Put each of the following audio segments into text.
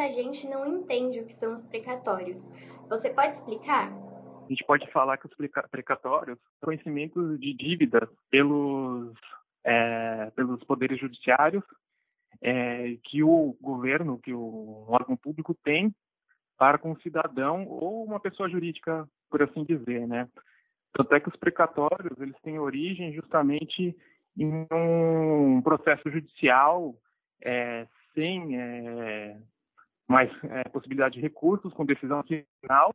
muita gente não entende o que são os precatórios. Você pode explicar? A gente pode falar que os precatórios são conhecimentos de dívidas pelos, é, pelos poderes judiciários é, que o governo, que o órgão público tem para com o cidadão ou uma pessoa jurídica, por assim dizer, né? Tanto é que os precatórios, eles têm origem justamente em um processo judicial é, sem é, mais é, possibilidade de recursos, com decisão final,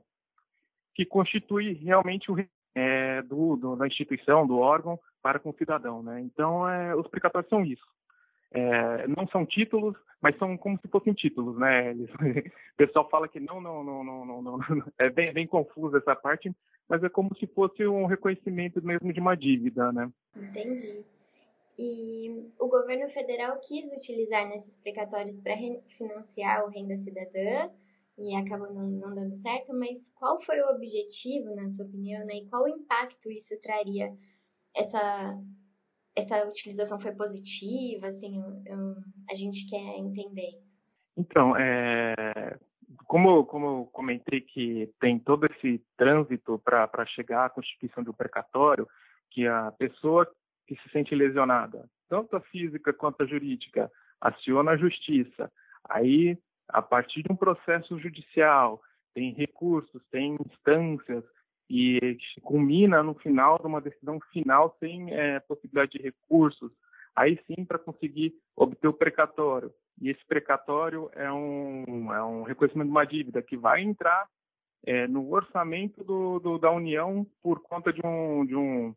que constitui realmente o é, do, do, da instituição, do órgão, para com o cidadão. Né? Então, é, os precatórios são isso. É, não são títulos, mas são como se fossem títulos, né? Eles, o pessoal fala que não, não, não, não, não, não, é bem, bem essa parte, mas é como se fosse um reconhecimento mesmo de uma dívida, né? Entendi. E o governo federal quis utilizar nesses precatórios para financiar o Renda Cidadã e acabou não, não, dando certo, mas qual foi o objetivo, na sua opinião, né? e qual impacto isso traria? Essa, essa utilização foi positiva? Assim, eu, a gente quer entender isso. Então, é, como, como eu comentei que tem todo esse trânsito para chegar à constituição do precatório, que a pessoa que se sente lesionada, tanto a física quanto a jurídica, aciona a justiça. Aí, a partir de um processo judicial, tem recursos, tem instâncias, e culmina no final de uma decisão final sem é, possibilidade de recursos, aí sim para conseguir obter o precatório. E esse precatório é um, é um reconhecimento de uma dívida que vai entrar é, no orçamento do, do, da União por conta de um, de um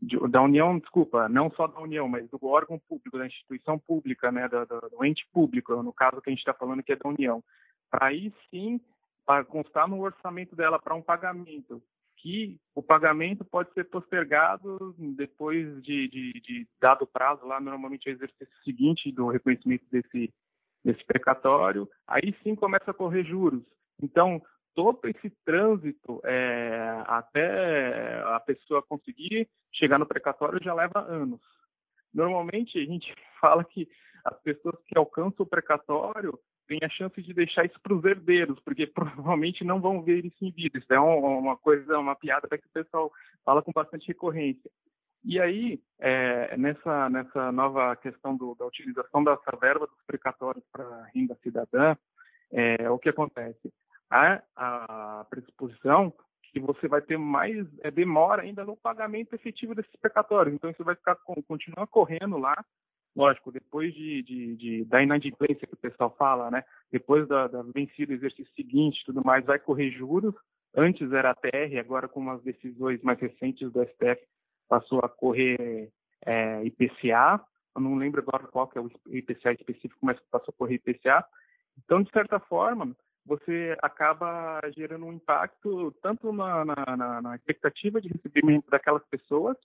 de, da União, desculpa, não só da União, mas do órgão público, da instituição pública, né, do, do ente público, no caso que a gente está falando que é da União, para aí sim para constar no orçamento dela para um pagamento, que o pagamento pode ser postergado depois de, de, de dado prazo lá, normalmente é o exercício seguinte do reconhecimento desse, desse precatório, aí sim começa a correr juros. Então, todo esse trânsito é, até a pessoa conseguir chegar no precatório já leva anos. Normalmente a gente fala que as pessoas que alcançam o precatório têm a chance de deixar isso para os herdeiros, porque provavelmente não vão ver isso em vida. Isso é uma coisa, uma piada que o pessoal fala com bastante recorrência. E aí, é, nessa, nessa nova questão do, da utilização dessa verba dos precatórios para renda cidadã, é, o que acontece? A, a pressuposição que você vai ter mais é, demora ainda no pagamento efetivo desses precatórios. Então, isso vai ficar continuar correndo lá, lógico, depois de, de, de, da inadimplência que o pessoal fala, né? Depois da, da vencida exercício seguinte, tudo mais, vai correr juros. Antes era TR, agora com as decisões mais recentes do STF passou a correr é, IPCA. Eu não lembro agora qual que é o IPCA específico, mas passou a correr IPCA. Então, de certa forma, você acaba gerando um impacto tanto na, na, na expectativa de recebimento daquelas pessoas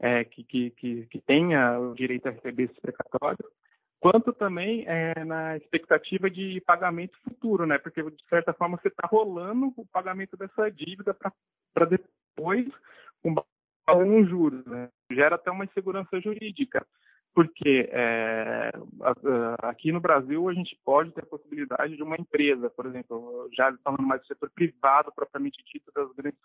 é, que, que, que, que tenha o direito a receber esse precatório, quanto também é, na expectativa de pagamento futuro, né? Porque de certa forma você está rolando o pagamento dessa dívida para depois com um juros, né? Gera até uma insegurança jurídica porque é, aqui no Brasil a gente pode ter a possibilidade de uma empresa, por exemplo, já falando mais do setor privado propriamente dito das grandes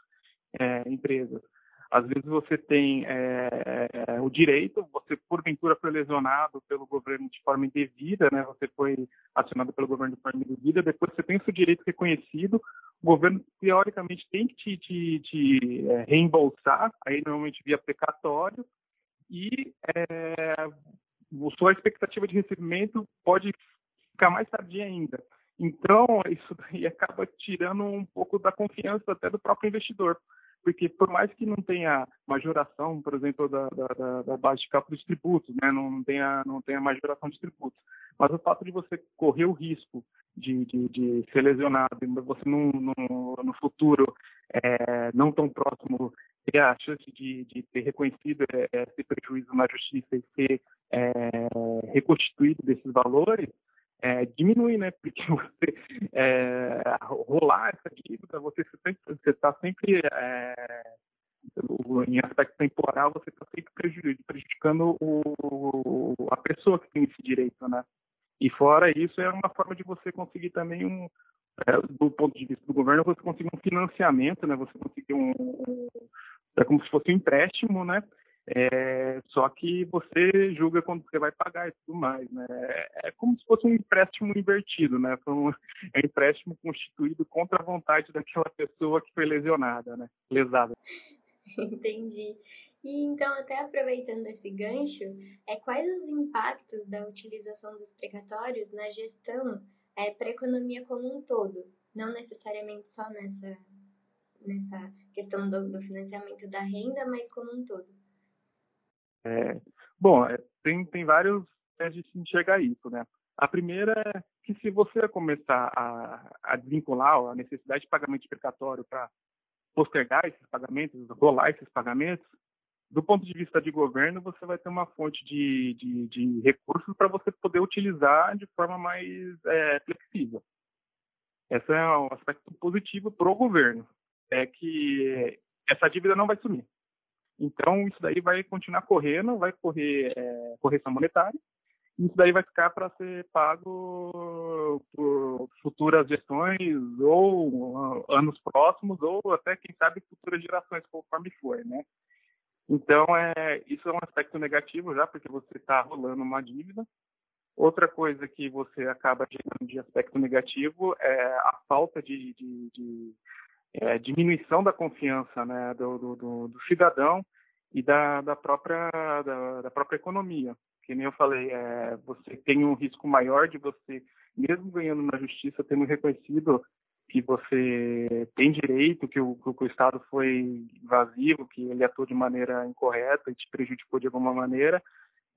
é, empresas. Às vezes você tem é, o direito, você porventura foi lesionado pelo governo de forma indevida, né? Você foi acionado pelo governo de forma indevida, depois você tem o seu direito reconhecido, o governo teoricamente tem que te, te, te reembolsar, aí normalmente via precatório, e é, sua expectativa de recebimento pode ficar mais tardia ainda. Então, isso daí acaba tirando um pouco da confiança até do próprio investidor, porque por mais que não tenha majoração, por exemplo, da, da, da base de cálculo dos tributos, né, não tenha, não tenha majoração de tributos, mas o fato de você correr o risco de, de, de ser lesionado, você no, no, no futuro, é, não tão próximo, ter a chance de, de ter reconhecido é, esse prejuízo na justiça e ser é, reconstituído desses valores, é, diminui, né? Porque você é, rolar essa dívida, você está sempre, é, em aspecto temporal, você está sempre prejudicando o, a pessoa que tem esse direito, né? E fora isso, é uma forma de você conseguir também um, é, do ponto de vista do governo, você conseguir um financiamento, né? Você conseguir um, um é como se fosse um empréstimo, né? É, só que você julga quando você vai pagar e tudo mais, né? É como se fosse um empréstimo invertido, né? Um, é um empréstimo constituído contra a vontade daquela pessoa que foi lesionada, né? Lesada. Entendi. E então, até aproveitando esse gancho, é quais os impactos da utilização dos precatórios na gestão é, para a economia como um todo? Não necessariamente só nessa, nessa questão do, do financiamento da renda, mas como um todo. É, bom, é, tem, tem vários a gente enxergar isso, né? A primeira é que se você começar a, a desvincular a necessidade de pagamento precatório para postergar esses pagamentos, rolar esses pagamentos, do ponto de vista de governo, você vai ter uma fonte de, de, de recursos para você poder utilizar de forma mais é, flexível. Esse é um aspecto positivo para o governo, é que essa dívida não vai sumir. Então, isso daí vai continuar correndo, vai correr é, correção monetária, e isso daí vai ficar para ser pago por futuras gestões, ou anos próximos, ou até, quem sabe, futuras gerações, conforme for, né? Então, é, isso é um aspecto negativo já, porque você está rolando uma dívida. Outra coisa que você acaba gerando de aspecto negativo é a falta de, de, de é, diminuição da confiança né, do, do, do, cidadão e da, da, própria, da, da, própria economia. Que nem eu falei, é, você tem um risco maior de você, mesmo ganhando na justiça, tendo reconhecido que você tem direito, que o, que o Estado foi invasivo, que ele atuou de maneira incorreta e te prejudicou de alguma maneira,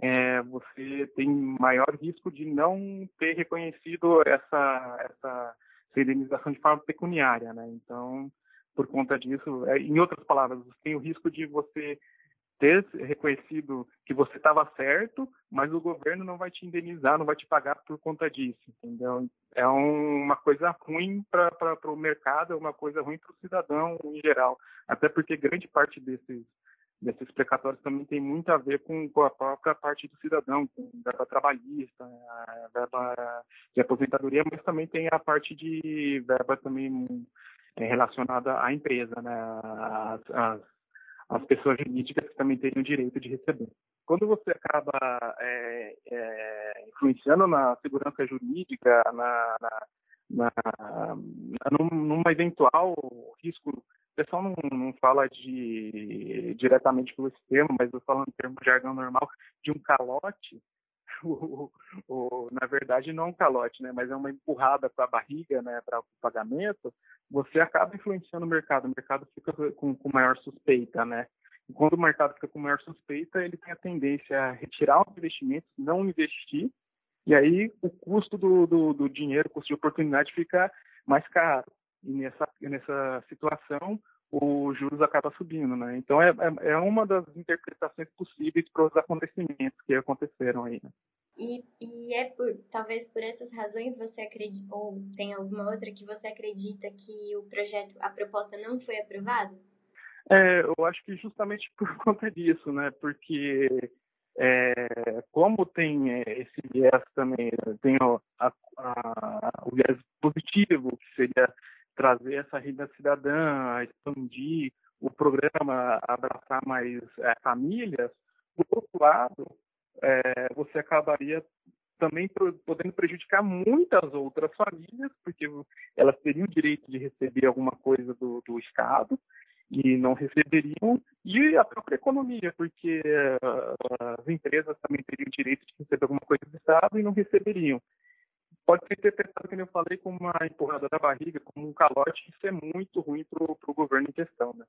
é, você tem maior risco de não ter reconhecido essa, essa, indenização de forma pecuniária, né? Então, por conta disso, é, em outras palavras, você tem o risco de você ter reconhecido que você estava certo, mas o governo não vai te indenizar, não vai te pagar por conta disso, entendeu? É um, uma coisa ruim para o mercado, é uma coisa ruim para o cidadão em geral, até porque grande parte desses desses precatórios também tem muito a ver com, com a própria parte do cidadão, com verba trabalhista, verba de aposentadoria, mas também tem a parte de verba também é, relacionada à empresa, né? As, as, as pessoas jurídicas que também teriam direito de receber. Quando você acaba é, é, influenciando na segurança jurídica, na, na, na, numa eventual risco, o pessoal não, não fala de diretamente por esse termo, mas eu falo em termo de jargão normal, de um calote, o, o, na verdade não é um calote, né, mas é uma empurrada para a barriga, né, para o pagamento, você acaba influenciando o mercado, o mercado fica com, com maior suspeita, né. E quando o mercado fica com maior suspeita, ele tem a tendência a retirar os investimentos, não investir, e aí o custo do, do, do dinheiro, o custo de oportunidade fica mais caro. E nessa, nessa situação, os juros acaba subindo, né? Então é, é, é uma das interpretações possíveis para os acontecimentos que aconteceram aí. Né? E, e é por talvez por essas razões você acredita ou tem alguma outra que você acredita que o projeto, a proposta não foi aprovada? É, eu acho que justamente por conta disso, né? Porque é, como tem é, esse viés também, tem o, a, a, o viés positivo, que seria trazer essa renda cidadã, expandir o programa, abraçar mais é, famílias, por outro lado, é, você acabaria também podendo prejudicar muitas outras famílias, porque elas teriam o direito de receber alguma coisa do, do Estado e não receberiam, e a própria economia, porque uh, as empresas também teriam o direito de receber alguma coisa do Estado e não receberiam pode ser interpretado, como eu falei, como uma empurrada da barriga, como um calote, isso é muito ruim para o governo em questão. Né?